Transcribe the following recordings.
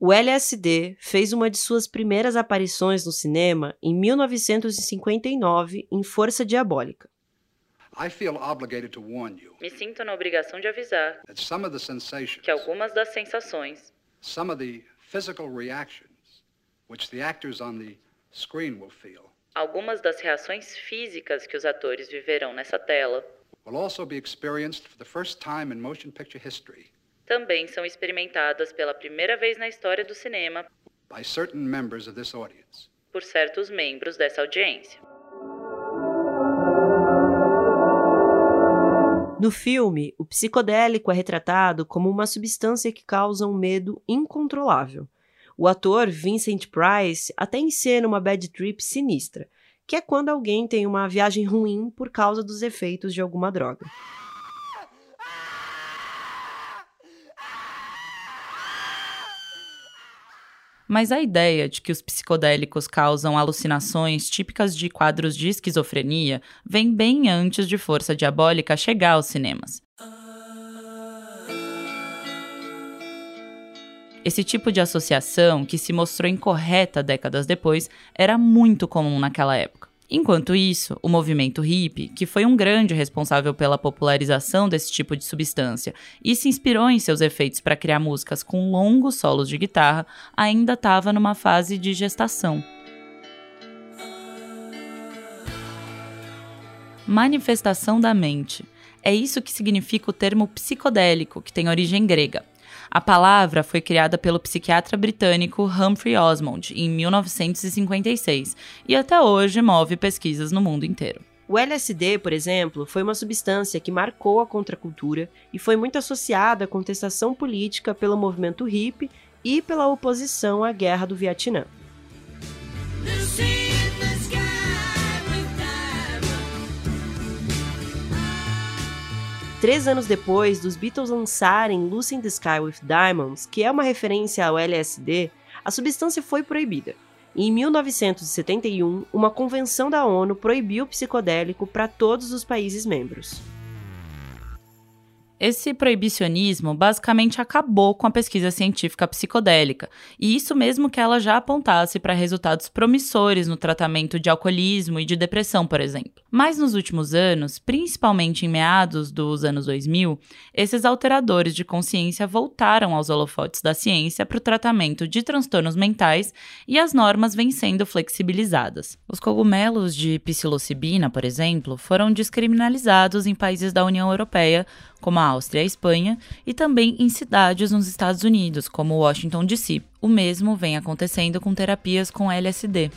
O LSD fez uma de suas primeiras aparições no cinema em 1959 em Força Diabólica. Me sinto na obrigação de avisar que algumas das sensações, algumas das reações físicas que os atores viverão nessa tela, will also be experienced for the first time in motion picture history também são experimentadas pela primeira vez na história do cinema por certos membros dessa audiência. No filme, o psicodélico é retratado como uma substância que causa um medo incontrolável. O ator Vincent Price até encena uma bad trip sinistra, que é quando alguém tem uma viagem ruim por causa dos efeitos de alguma droga. Mas a ideia de que os psicodélicos causam alucinações típicas de quadros de esquizofrenia vem bem antes de Força Diabólica chegar aos cinemas. Esse tipo de associação, que se mostrou incorreta décadas depois, era muito comum naquela época. Enquanto isso, o movimento hippie, que foi um grande responsável pela popularização desse tipo de substância e se inspirou em seus efeitos para criar músicas com longos solos de guitarra, ainda estava numa fase de gestação. Manifestação da mente. É isso que significa o termo psicodélico, que tem origem grega. A palavra foi criada pelo psiquiatra britânico Humphrey Osmond em 1956 e até hoje move pesquisas no mundo inteiro. O LSD, por exemplo, foi uma substância que marcou a contracultura e foi muito associada à contestação política pelo movimento hippie e pela oposição à guerra do Vietnã. Três anos depois dos Beatles lançarem Lucy in the Sky with Diamonds, que é uma referência ao LSD, a substância foi proibida. em 1971, uma convenção da ONU proibiu o psicodélico para todos os países membros. Esse proibicionismo basicamente acabou com a pesquisa científica psicodélica, e isso mesmo que ela já apontasse para resultados promissores no tratamento de alcoolismo e de depressão, por exemplo. Mas nos últimos anos, principalmente em meados dos anos 2000, esses alteradores de consciência voltaram aos holofotes da ciência para o tratamento de transtornos mentais e as normas vêm sendo flexibilizadas. Os cogumelos de psilocibina, por exemplo, foram descriminalizados em países da União Europeia como a Áustria e a Espanha, e também em cidades nos Estados Unidos, como Washington DC. O mesmo vem acontecendo com terapias com LSD.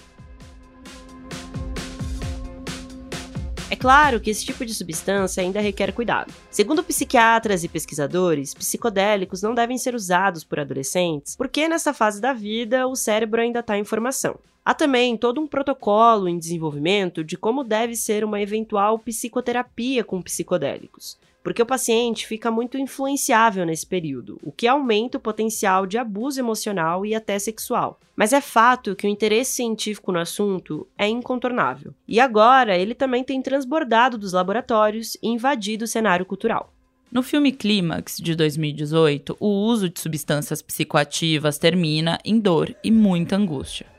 É claro que esse tipo de substância ainda requer cuidado. Segundo psiquiatras e pesquisadores, psicodélicos não devem ser usados por adolescentes, porque nessa fase da vida o cérebro ainda está em formação. Há também todo um protocolo em desenvolvimento de como deve ser uma eventual psicoterapia com psicodélicos porque o paciente fica muito influenciável nesse período, o que aumenta o potencial de abuso emocional e até sexual. Mas é fato que o interesse científico no assunto é incontornável. E agora ele também tem transbordado dos laboratórios e invadido o cenário cultural. No filme Clímax, de 2018, o uso de substâncias psicoativas termina em dor e muita angústia.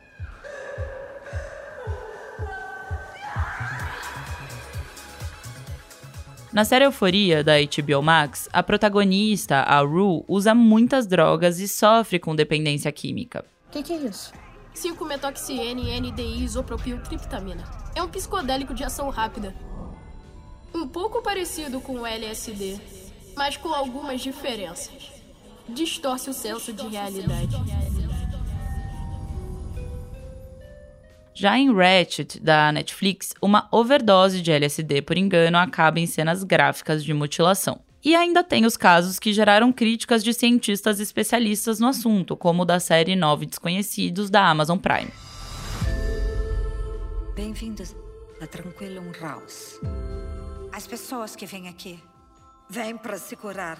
Na série Euforia da HBO Max, a protagonista, a Rue, usa muitas drogas e sofre com dependência química. O que, que, é isso? 5-metoxiene NDI isopropiltriptamina. É um psicodélico de ação rápida. Um pouco parecido com o LSD, mas com algumas diferenças. Distorce o senso de realidade. Já em Ratchet, da Netflix, uma overdose de LSD por engano acaba em cenas gráficas de mutilação. E ainda tem os casos que geraram críticas de cientistas especialistas no assunto, como o da série Nove Desconhecidos da Amazon Prime. Bem-vindos a Tranquilum House. As pessoas que vêm aqui vêm para se curar.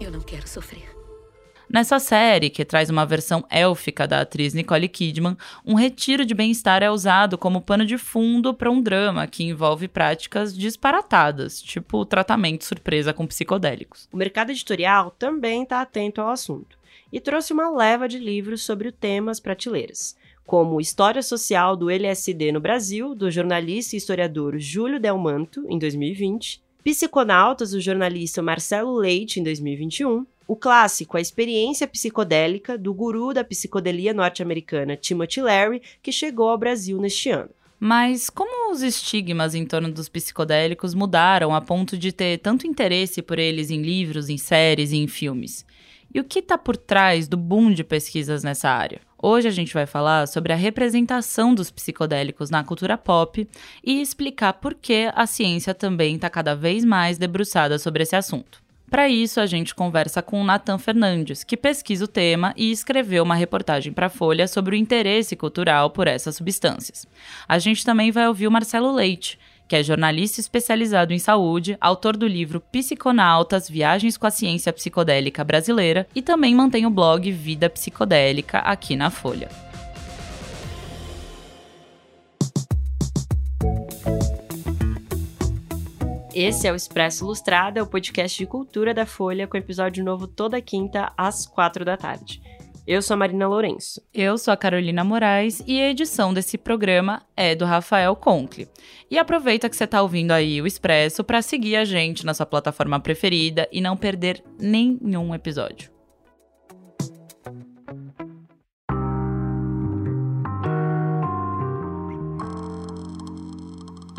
Eu não quero sofrer. Nessa série, que traz uma versão élfica da atriz Nicole Kidman, um retiro de bem-estar é usado como pano de fundo para um drama que envolve práticas disparatadas, tipo tratamento surpresa com psicodélicos. O mercado editorial também está atento ao assunto. e trouxe uma leva de livros sobre o tema às prateleiras, como História Social do LSD no Brasil, do jornalista e historiador Júlio Delmanto, em 2020, Psiconautas, do jornalista Marcelo Leite, em 2021, o clássico A Experiência Psicodélica, do guru da psicodelia norte-americana Timothy Leary, que chegou ao Brasil neste ano. Mas como os estigmas em torno dos psicodélicos mudaram a ponto de ter tanto interesse por eles em livros, em séries e em filmes? E o que está por trás do boom de pesquisas nessa área? Hoje a gente vai falar sobre a representação dos psicodélicos na cultura pop e explicar por que a ciência também está cada vez mais debruçada sobre esse assunto. Para isso, a gente conversa com o Nathan Fernandes, que pesquisa o tema e escreveu uma reportagem para a Folha sobre o interesse cultural por essas substâncias. A gente também vai ouvir o Marcelo Leite, que é jornalista especializado em saúde, autor do livro Psiconautas Viagens com a Ciência Psicodélica Brasileira e também mantém o blog Vida Psicodélica aqui na Folha. Esse é o Expresso Ilustrada, o podcast de cultura da Folha, com episódio novo toda quinta às quatro da tarde. Eu sou a Marina Lourenço. Eu sou a Carolina Moraes e a edição desse programa é do Rafael Conkle. E aproveita que você está ouvindo aí o Expresso para seguir a gente na sua plataforma preferida e não perder nenhum episódio.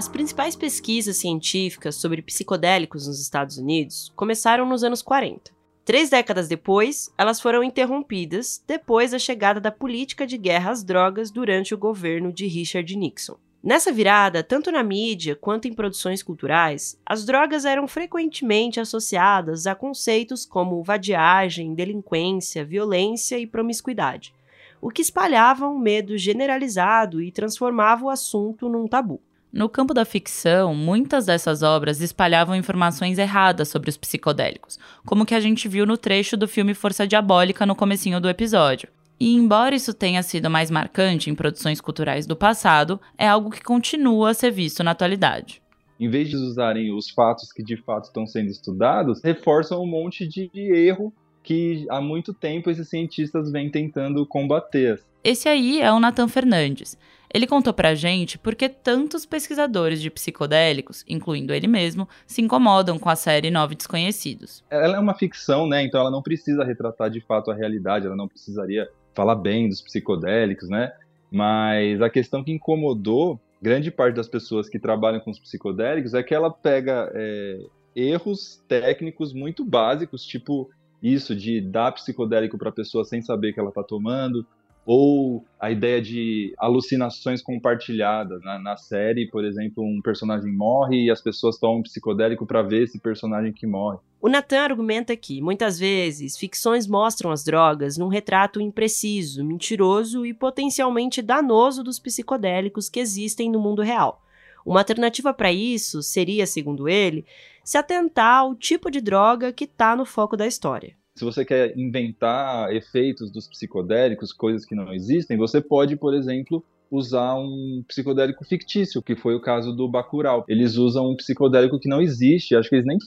As principais pesquisas científicas sobre psicodélicos nos Estados Unidos começaram nos anos 40. Três décadas depois, elas foram interrompidas depois da chegada da política de guerra às drogas durante o governo de Richard Nixon. Nessa virada, tanto na mídia quanto em produções culturais, as drogas eram frequentemente associadas a conceitos como vadiagem, delinquência, violência e promiscuidade, o que espalhava um medo generalizado e transformava o assunto num tabu. No campo da ficção, muitas dessas obras espalhavam informações erradas sobre os psicodélicos, como que a gente viu no trecho do filme Força Diabólica no comecinho do episódio. E embora isso tenha sido mais marcante em produções culturais do passado, é algo que continua a ser visto na atualidade. Em vez de usarem os fatos que de fato estão sendo estudados, reforçam um monte de erro que há muito tempo esses cientistas vêm tentando combater. Esse aí é o Nathan Fernandes. Ele contou pra gente por que tantos pesquisadores de psicodélicos, incluindo ele mesmo, se incomodam com a série Nove Desconhecidos. Ela é uma ficção, né? Então ela não precisa retratar de fato a realidade, ela não precisaria falar bem dos psicodélicos, né? Mas a questão que incomodou grande parte das pessoas que trabalham com os psicodélicos é que ela pega é, erros técnicos muito básicos, tipo isso de dar psicodélico para pessoa sem saber que ela está tomando, ou a ideia de alucinações compartilhadas. Na, na, série, por exemplo, um personagem morre e as pessoas tomam um psicodélico para ver esse personagem que morre. O Nathan argumenta que, muitas vezes, ficções mostram as drogas num retrato impreciso, mentiroso e potencialmente danoso dos psicodélicos que existem no mundo real. Uma alternativa para isso seria, segundo ele, se atentar ao tipo de droga que está no foco da história se você quer inventar efeitos dos psicodélicos, coisas que não existem, você pode, por exemplo, usar um psicodélico fictício, que foi o caso do Bacurau. Eles usam um psicodélico que não existe, acho que eles nem,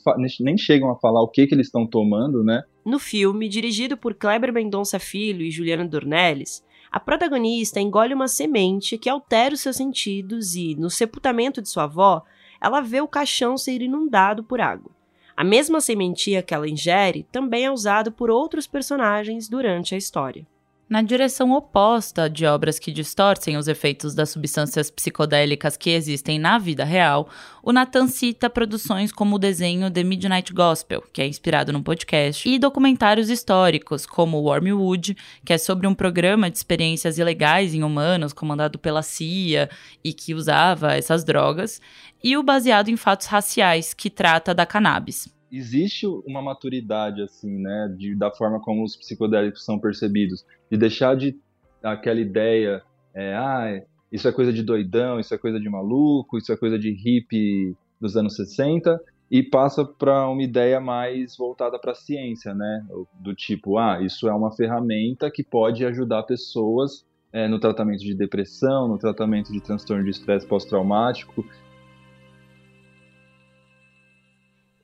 nem chegam a falar o que, que eles estão tomando, né? No filme, dirigido por Kleber Mendonça Filho e Juliana Dornelles, a protagonista engole uma semente que altera os seus sentidos e, no sepultamento de sua avó, ela vê o caixão ser inundado por água. A mesma sementia que ela ingere também é usada por outros personagens durante a história. Na direção oposta de obras que distorcem os efeitos das substâncias psicodélicas que existem na vida real, o Nathan cita produções como o desenho The Midnight Gospel, que é inspirado num podcast, e documentários históricos como Wormwood, que é sobre um programa de experiências ilegais em humanos comandado pela CIA e que usava essas drogas, e o baseado em fatos raciais, que trata da cannabis existe uma maturidade assim, né, de, da forma como os psicodélicos são percebidos, de deixar de aquela ideia, é, ah, isso é coisa de doidão, isso é coisa de maluco, isso é coisa de hippie dos anos 60 e passa para uma ideia mais voltada para a ciência, né, do tipo, ah, isso é uma ferramenta que pode ajudar pessoas é, no tratamento de depressão, no tratamento de transtorno de estresse pós-traumático,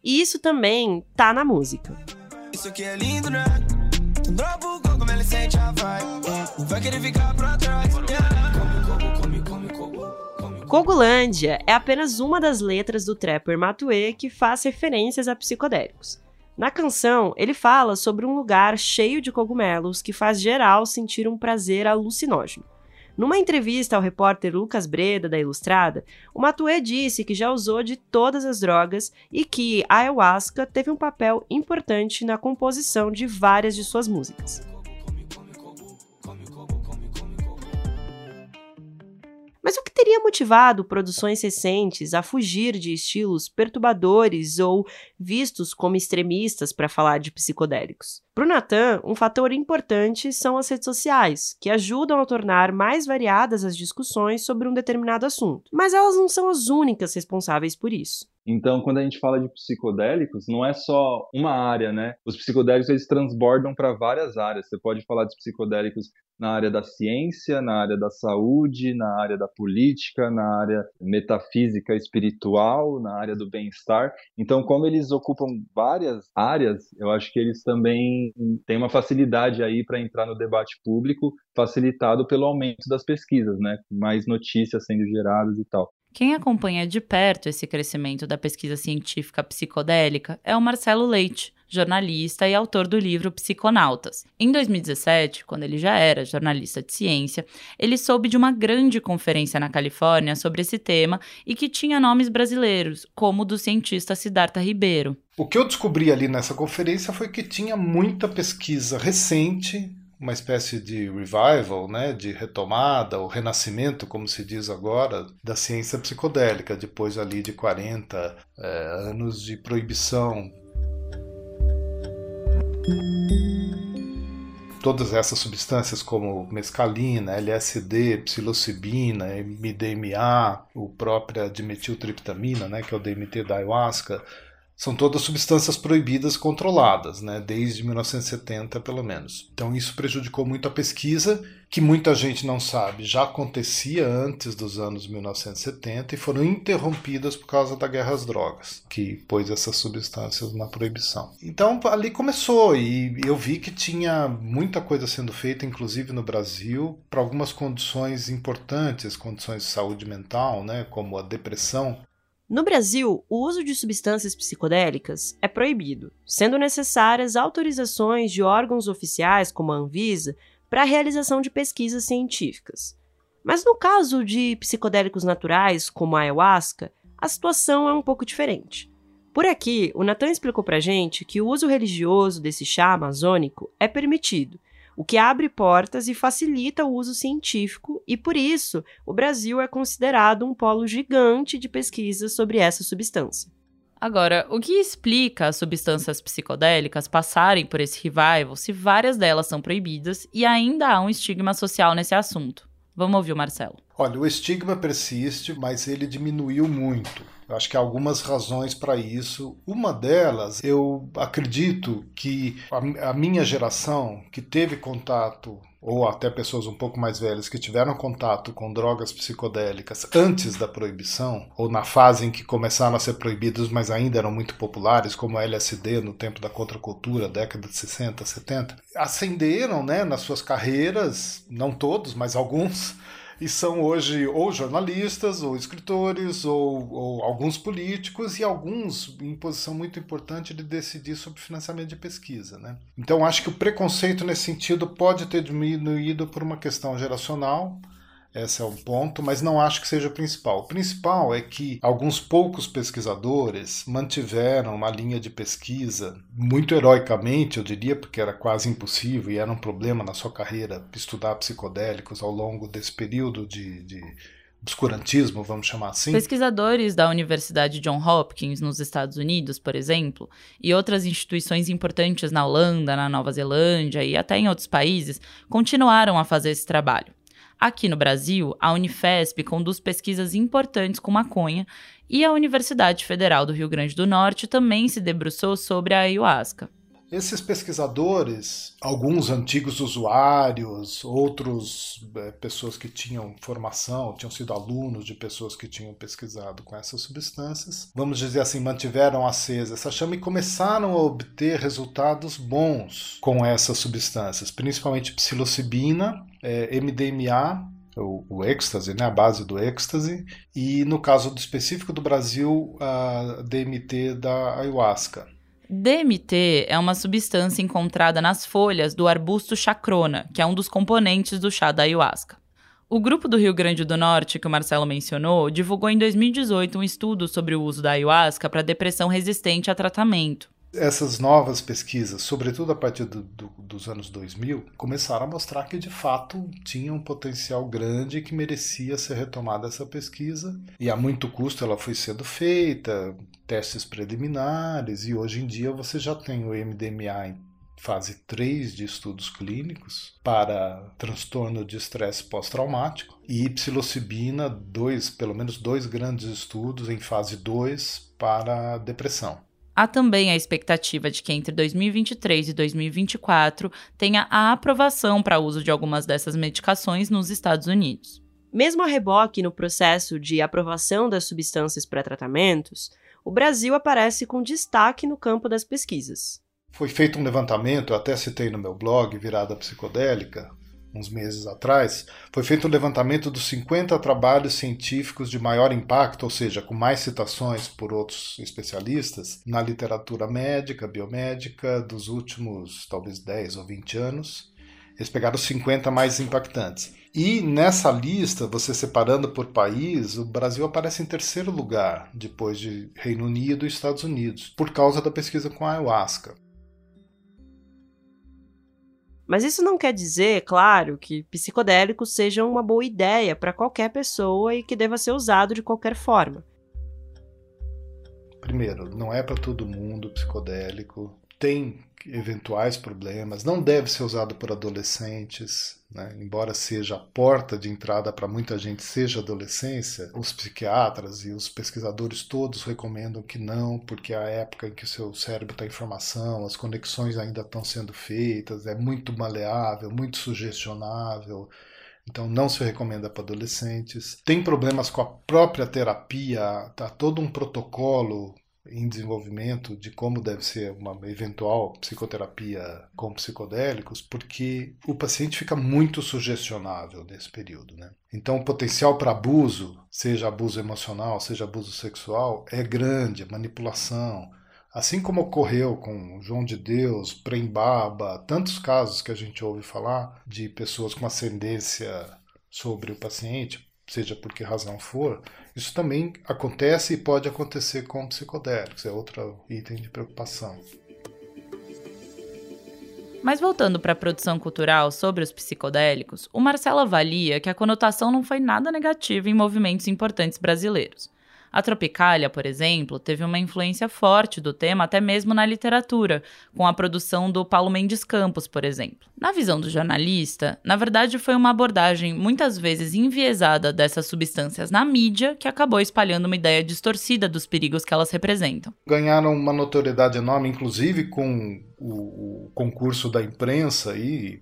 e isso também tá na música. Isso aqui é lindo, né? adolescente já vai. Vai querer ficar pra trás. Cogulândia é apenas uma das letras do trapper Matue que faz referências a psicodélicos. Na canção, ele fala sobre um lugar cheio de cogumelos que faz geral sentir um prazer alucinógeno. Numa entrevista ao repórter Lucas Breda, da Ilustrada, o Matue disse que já usou de todas as drogas e que a ayahuasca teve um papel importante na composição de várias de suas músicas. Mas o que teria motivado produções recentes a fugir de estilos perturbadores ou vistos como extremistas para falar de psicodélicos? Para o Natan, um fator importante são as redes sociais, que ajudam a tornar mais variadas as discussões sobre um determinado assunto, mas elas não são as únicas responsáveis por isso. Então, quando a gente fala de psicodélicos, não é só uma área, né? Os psicodélicos eles transbordam para várias áreas. Você pode falar de psicodélicos na área da ciência, na área da saúde, na área da política, na área metafísica espiritual, na área do bem-estar. Então, como eles ocupam várias áreas, eu acho que eles também têm uma facilidade aí para entrar no debate público, facilitado pelo aumento das pesquisas, né? Mais notícias sendo geradas e tal. Quem acompanha de perto esse crescimento da pesquisa científica psicodélica é o Marcelo Leite, jornalista e autor do livro Psiconautas. Em 2017, quando ele já era jornalista de ciência, ele soube de uma grande conferência na Califórnia sobre esse tema e que tinha nomes brasileiros, como o do cientista Siddhartha Ribeiro. O que eu descobri ali nessa conferência foi que tinha muita pesquisa recente uma espécie de revival, né, de retomada, ou renascimento, como se diz agora, da ciência psicodélica, depois ali de 40 é, anos de proibição. Todas essas substâncias como mescalina, LSD, psilocibina, MDMA, o própria dimetiltriptamina, né, que é o DMT da ayahuasca, são todas substâncias proibidas controladas, né, desde 1970 pelo menos. Então isso prejudicou muito a pesquisa, que muita gente não sabe, já acontecia antes dos anos 1970 e foram interrompidas por causa da guerra às drogas, que pôs essas substâncias na proibição. Então ali começou e eu vi que tinha muita coisa sendo feita, inclusive no Brasil, para algumas condições importantes, condições de saúde mental, né, como a depressão, no Brasil, o uso de substâncias psicodélicas é proibido, sendo necessárias autorizações de órgãos oficiais como a Anvisa para a realização de pesquisas científicas. Mas no caso de psicodélicos naturais, como a ayahuasca, a situação é um pouco diferente. Por aqui, o Natan explicou pra gente que o uso religioso desse chá amazônico é permitido, o que abre portas e facilita o uso científico, e por isso o Brasil é considerado um polo gigante de pesquisas sobre essa substância. Agora, o que explica as substâncias psicodélicas passarem por esse revival se várias delas são proibidas e ainda há um estigma social nesse assunto? Vamos ouvir o Marcelo. Olha, o estigma persiste, mas ele diminuiu muito. Eu acho que há algumas razões para isso. Uma delas, eu acredito que a, a minha geração, que teve contato ou até pessoas um pouco mais velhas que tiveram contato com drogas psicodélicas antes da proibição, ou na fase em que começaram a ser proibidas, mas ainda eram muito populares, como a LSD no tempo da contracultura, década de 60, 70, ascenderam né, nas suas carreiras, não todos, mas alguns, e são hoje ou jornalistas, ou escritores, ou, ou, alguns políticos, e alguns em posição muito importante de decidir sobre financiamento de pesquisa. Né? Então, acho que o preconceito nesse sentido pode ter diminuído por uma questão geracional, esse é um ponto, mas não acho que seja o principal. O principal é que alguns poucos pesquisadores mantiveram uma linha de pesquisa muito heroicamente, eu diria, porque era quase impossível e era um problema na sua carreira estudar psicodélicos ao longo desse período de, de obscurantismo, vamos chamar assim. Pesquisadores da Universidade John Hopkins nos Estados Unidos, por exemplo, e outras instituições importantes na Holanda, na Nova Zelândia e até em outros países, continuaram a fazer esse trabalho. Aqui no Brasil, a Unifesp conduz pesquisas importantes com maconha e a Universidade Federal do Rio Grande do Norte também se debruçou sobre a ayahuasca. Esses pesquisadores, alguns antigos usuários, outros é, pessoas que tinham formação, tinham sido alunos de pessoas que tinham pesquisado com essas substâncias, vamos dizer assim, mantiveram acesa essa chama e começaram a obter resultados bons com essas substâncias, principalmente psilocibina, é, MDMA o, o êxtase, né, a base do êxtase, e no caso do específico do Brasil, a DMT da ayahuasca. DMT é uma substância encontrada nas folhas do arbusto chacrona, que é um dos componentes do chá da ayahuasca. O grupo do Rio Grande do Norte, que o Marcelo mencionou, divulgou em 2018 um estudo sobre o uso da ayahuasca para depressão resistente a tratamento. Essas novas pesquisas, sobretudo a partir do, do, dos anos 2000, começaram a mostrar que de fato tinha um potencial grande que merecia ser retomada essa pesquisa. E a muito custo ela foi sendo feita, testes preliminares, e hoje em dia você já tem o MDMA em fase 3 de estudos clínicos para transtorno de estresse pós-traumático e psilocibina, dois, pelo menos dois grandes estudos em fase 2 para depressão. Há também a expectativa de que entre 2023 e 2024 tenha a aprovação para uso de algumas dessas medicações nos Estados Unidos. Mesmo a reboque no processo de aprovação das substâncias para tratamentos, o Brasil aparece com destaque no campo das pesquisas. Foi feito um levantamento, eu até citei no meu blog, Virada Psicodélica, uns meses atrás, foi feito um levantamento dos 50 trabalhos científicos de maior impacto, ou seja, com mais citações por outros especialistas, na literatura médica, biomédica, dos últimos talvez 10 ou 20 anos. Eles pegaram os 50 mais impactantes. E nessa lista, você separando por país, o Brasil aparece em terceiro lugar, depois de Reino Unido e Estados Unidos, por causa da pesquisa com a ayahuasca. Mas isso não quer dizer, claro, que psicodélicos sejam uma boa ideia para qualquer pessoa e que deva ser usado de qualquer forma. Primeiro, não é para todo mundo psicodélico. Tem eventuais problemas, não deve ser usado por adolescentes, né? embora seja a porta de entrada para muita gente, seja adolescência, os psiquiatras e os pesquisadores todos recomendam que não, porque é a época em que o seu cérebro está em formação, as conexões ainda estão sendo feitas, é muito maleável, muito sugestionável. Então não se recomenda para adolescentes. Tem problemas com a própria terapia, tá todo um protocolo em desenvolvimento de como deve ser uma eventual psicoterapia com psicodélicos, porque o paciente fica muito sugestionável nesse período. Né? Então, o potencial para abuso, seja abuso emocional, seja abuso sexual, é grande, manipulação. Assim como ocorreu com João de Deus, Prembaba, tantos casos que a gente ouve falar de pessoas com ascendência sobre o paciente, seja por que razão for, isso também acontece e pode acontecer com psicodélicos, é outro item de preocupação. Mas voltando para a produção cultural sobre os psicodélicos, o Marcelo avalia que a conotação não foi nada negativa em movimentos importantes brasileiros. A Tropicália, por exemplo, teve uma influência forte do tema até mesmo na literatura, com a produção do Paulo Mendes Campos, por exemplo. Na visão do jornalista, na verdade foi uma abordagem muitas vezes enviesada dessas substâncias na mídia que acabou espalhando uma ideia distorcida dos perigos que elas representam. Ganharam uma notoriedade enorme, inclusive com o, o concurso da imprensa e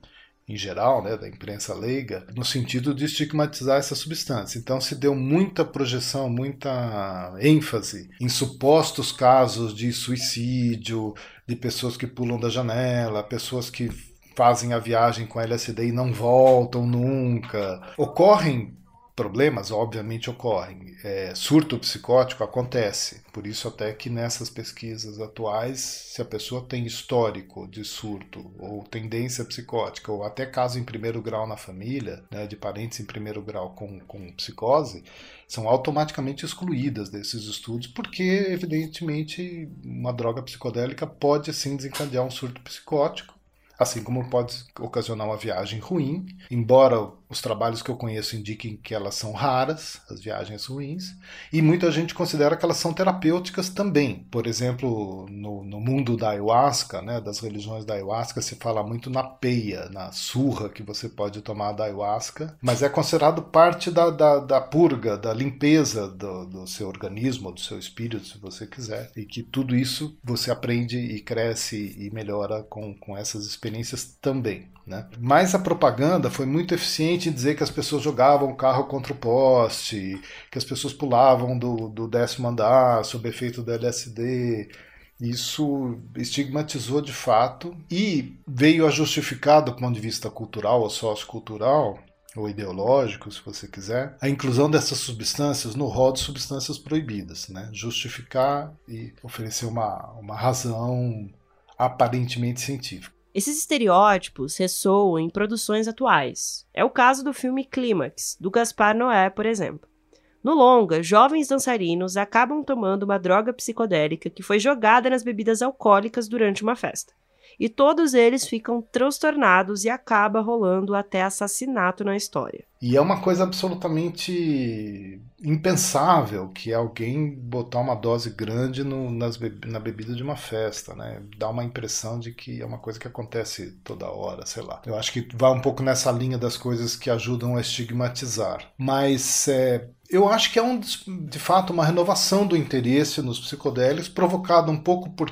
em geral, né, da imprensa leiga, no sentido de estigmatizar essa substância. Então se deu muita projeção, muita ênfase em supostos casos de suicídio, de pessoas que pulam da janela, pessoas que fazem a viagem com LSD e não voltam nunca. Ocorrem problemas, obviamente, ocorrem. É, surto psicótico acontece. Por isso, até que nessas pesquisas atuais, se a pessoa tem histórico de surto, ou tendência psicótica, ou até caso em primeiro grau na família, né, de parentes em primeiro grau com, com psicose, são automaticamente excluídas desses estudos, porque, evidentemente, uma droga psicodélica pode sim desencadear um surto psicótico assim como pode ocasionar uma viagem ruim, embora os trabalhos que eu conheço indicam que elas são raras, as viagens ruins, e muita gente considera que elas são terapêuticas também. Por exemplo, no, no mundo da ayahuasca, né, das religiões da ayahuasca, se fala muito na peia, na surra que você pode tomar da ayahuasca, mas é considerado parte da, da, da purga, da limpeza do, do seu organismo, do seu espírito, se você quiser, e que tudo isso você aprende e cresce e melhora com, com essas experiências também. Né? Mas a propaganda foi muito eficiente em dizer que as pessoas jogavam o carro contra o poste, que as pessoas pulavam do, do décimo andar sob efeito do LSD. Isso estigmatizou de fato e veio a justificar, do ponto de vista cultural ou sociocultural, ou ideológico, se você quiser, a inclusão dessas substâncias no rol de substâncias proibidas, né? justificar e oferecer uma, uma razão aparentemente científica. Esses estereótipos ressoam em produções atuais. É o caso do filme Clímax, do Gaspar Noé, por exemplo. No longa, jovens dançarinos acabam tomando uma droga psicodélica que foi jogada nas bebidas alcoólicas durante uma festa e todos eles ficam transtornados e acaba rolando até assassinato na história. E é uma coisa absolutamente impensável que alguém botar uma dose grande no, nas na bebida de uma festa, né? Dá uma impressão de que é uma coisa que acontece toda hora, sei lá. Eu acho que vai um pouco nessa linha das coisas que ajudam a estigmatizar. Mas é, eu acho que é um, de fato uma renovação do interesse nos psicodélicos, provocado um pouco por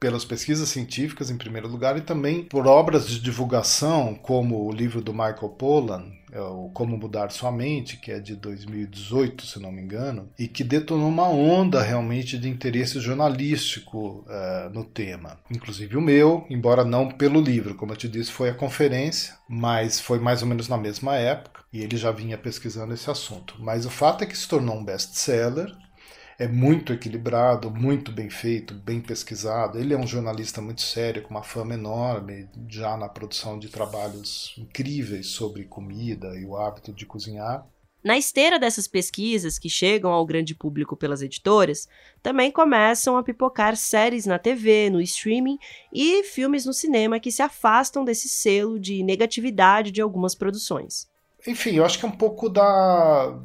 pelas pesquisas científicas, em primeiro lugar, e também por obras de divulgação, como o livro do Michael Pollan, é Como Mudar Sua Mente, que é de 2018, se não me engano, e que detonou uma onda realmente de interesse jornalístico uh, no tema. Inclusive o meu, embora não pelo livro, como eu te disse, foi a conferência, mas foi mais ou menos na mesma época, e ele já vinha pesquisando esse assunto. Mas o fato é que se tornou um best-seller, é muito equilibrado, muito bem feito, bem pesquisado. Ele é um jornalista muito sério, com uma fama enorme, já na produção de trabalhos incríveis sobre comida e o hábito de cozinhar. Na esteira dessas pesquisas que chegam ao grande público pelas editoras, também começam a pipocar séries na TV, no streaming e filmes no cinema que se afastam desse selo de negatividade de algumas produções. Enfim, eu acho que é um pouco da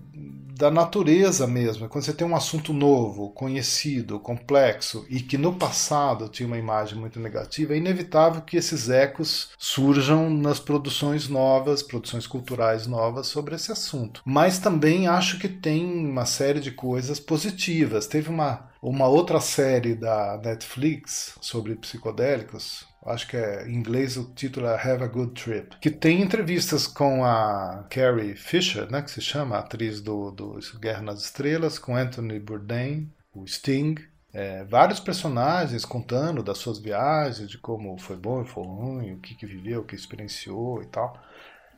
da natureza mesmo. Quando você tem um assunto novo, conhecido, complexo e que no passado tinha uma imagem muito negativa, é inevitável que esses ecos surjam nas produções novas, produções culturais novas sobre esse assunto. Mas também acho que tem uma série de coisas positivas. Teve uma, uma outra série da Netflix sobre psicodélicos, acho que é em inglês o título é Have a Good Trip, que tem entrevistas com a Carrie Fisher, né, que se chama, atriz do, do Guerra nas Estrelas, com Anthony Bourdain, o Sting, é, vários personagens contando das suas viagens, de como foi bom e foi ruim, o que, que viveu, o que experienciou e tal.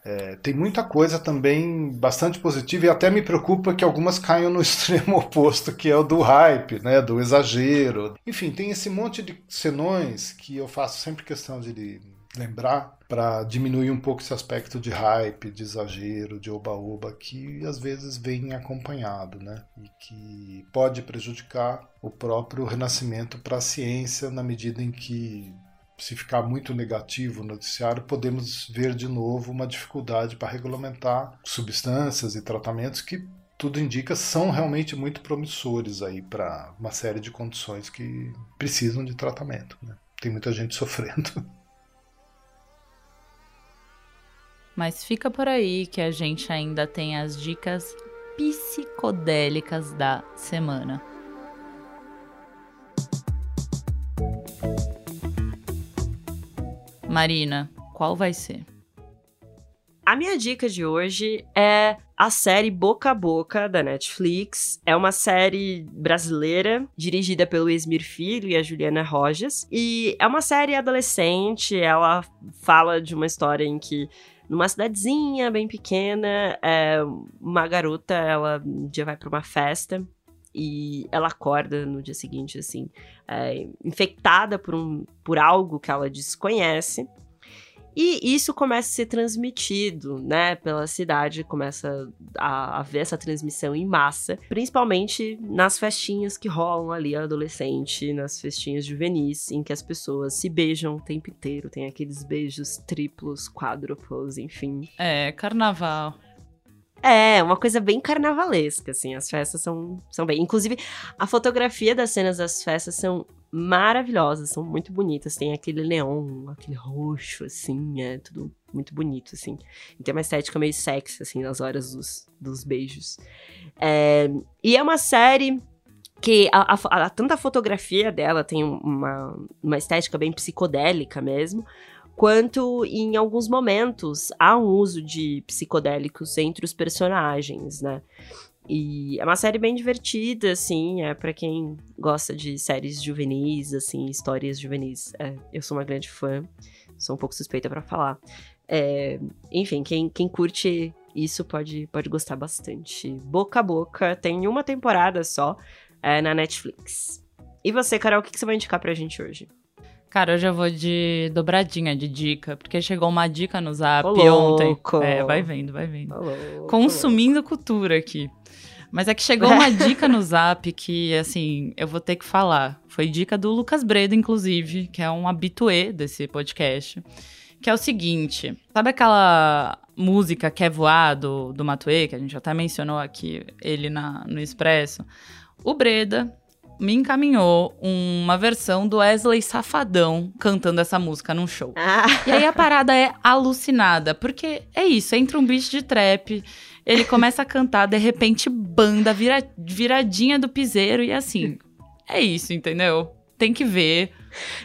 É, tem muita coisa também bastante positiva e até me preocupa que algumas caiam no extremo oposto, que é o do hype, né, do exagero. Enfim, tem esse monte de senões que eu faço sempre questão de lembrar para diminuir um pouco esse aspecto de hype, de exagero, de oba-oba que às vezes vem acompanhado, né? E que pode prejudicar o próprio renascimento para a ciência na medida em que se ficar muito negativo o noticiário, podemos ver de novo uma dificuldade para regulamentar substâncias e tratamentos que tudo indica são realmente muito promissores aí para uma série de condições que precisam de tratamento. Né? Tem muita gente sofrendo. Mas fica por aí que a gente ainda tem as dicas psicodélicas da semana. Marina, qual vai ser? A minha dica de hoje é a série Boca a Boca da Netflix. É uma série brasileira dirigida pelo Esmir Filho e a Juliana Rojas. E é uma série adolescente. Ela fala de uma história em que numa cidadezinha bem pequena, é, uma garota, ela um dia vai para uma festa e ela acorda no dia seguinte, assim, é, infectada por, um, por algo que ela desconhece. E isso começa a ser transmitido, né, pela cidade, começa a, a ver essa transmissão em massa, principalmente nas festinhas que rolam ali adolescente, nas festinhas juvenis, em que as pessoas se beijam o tempo inteiro, tem aqueles beijos triplos, quádruplos, enfim. É, carnaval. É, uma coisa bem carnavalesca, assim. As festas são, são bem. Inclusive, a fotografia das cenas das festas são maravilhosas, são muito bonitas. Tem aquele neon, aquele roxo, assim, é tudo muito bonito, assim. E tem uma estética meio sexy, assim, nas horas dos, dos beijos. É, e é uma série que a, a, a, tanto a fotografia dela tem uma, uma estética bem psicodélica mesmo, quanto em alguns momentos há um uso de psicodélicos entre os personagens, né? E é uma série bem divertida, assim, é para quem gosta de séries juvenis, assim, histórias juvenis. É, eu sou uma grande fã, sou um pouco suspeita para falar. É, enfim, quem, quem curte isso pode, pode gostar bastante. Boca a Boca tem uma temporada só é, na Netflix. E você, Carol, o que, que você vai indicar pra gente hoje? Cara, eu já vou de dobradinha de dica, porque chegou uma dica no zap ontem. É, vai vendo, vai vendo. Consumindo cultura aqui. Mas é que chegou uma dica no zap que, assim, eu vou ter que falar. Foi dica do Lucas Bredo, inclusive, que é um habituê desse podcast. Que é o seguinte: sabe aquela música Quer Voar do, do Matuê, que a gente até mencionou aqui, ele na, no Expresso? O Breda me encaminhou uma versão do Wesley Safadão cantando essa música num show. Ah. E aí a parada é alucinada, porque é isso, entra um bicho de trap, ele começa a cantar, de repente banda, vira, viradinha do piseiro e assim, é isso, entendeu? Tem que ver.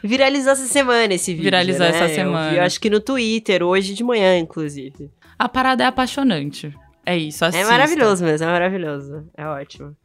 Viralizou essa semana esse vídeo, Viralizou né? essa semana. Eu, vi, eu acho que no Twitter, hoje de manhã, inclusive. A parada é apaixonante. É isso, assista. É maravilhoso mesmo, é maravilhoso. É ótimo.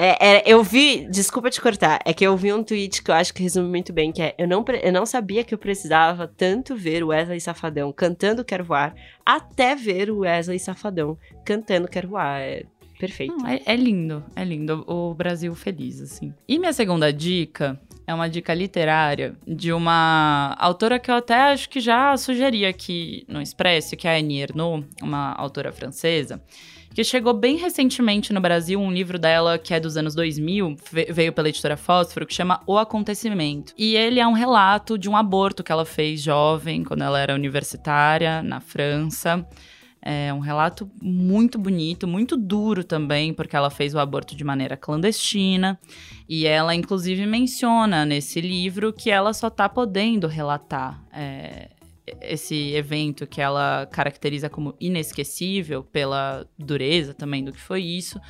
É, é, eu vi, desculpa te cortar, é que eu vi um tweet que eu acho que resume muito bem, que é, eu não, eu não sabia que eu precisava tanto ver o Wesley Safadão cantando Quero Voar, até ver o Wesley Safadão cantando Quero Voar. É perfeito. Não, é, é lindo, é lindo. O Brasil feliz, assim. E minha segunda dica é uma dica literária de uma autora que eu até acho que já sugeri aqui no Expresso, que é a Annie Ernaux, uma autora francesa que chegou bem recentemente no Brasil um livro dela que é dos anos 2000, veio pela editora Fósforo, que chama O Acontecimento. E ele é um relato de um aborto que ela fez jovem, quando ela era universitária, na França. É um relato muito bonito, muito duro também, porque ela fez o aborto de maneira clandestina. E ela, inclusive, menciona nesse livro que ela só está podendo relatar é, esse evento que ela caracteriza como inesquecível pela dureza também do que foi isso,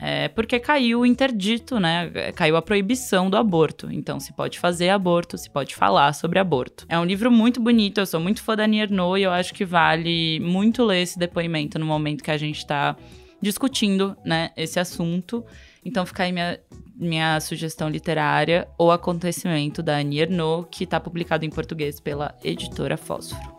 é porque caiu o interdito, né? Caiu a proibição do aborto. Então, se pode fazer aborto, se pode falar sobre aborto. É um livro muito bonito, eu sou muito fã da Nierno e eu acho que vale muito ler esse depoimento no momento que a gente está discutindo, né, esse assunto. Então fica aí minha, minha sugestão literária, O Acontecimento, da Annie Ernaux, que está publicado em português pela editora Fósforo.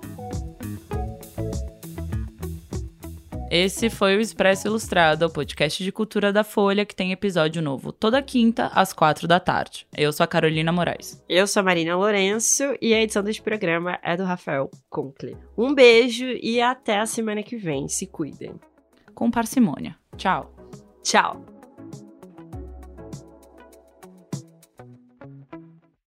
Esse foi o Expresso Ilustrado, o podcast de cultura da Folha, que tem episódio novo toda quinta, às quatro da tarde. Eu sou a Carolina Moraes. Eu sou a Marina Lourenço e a edição deste programa é do Rafael Conkle. Um beijo e até a semana que vem. Se cuidem. Com parcimônia. Tchau. Tchau.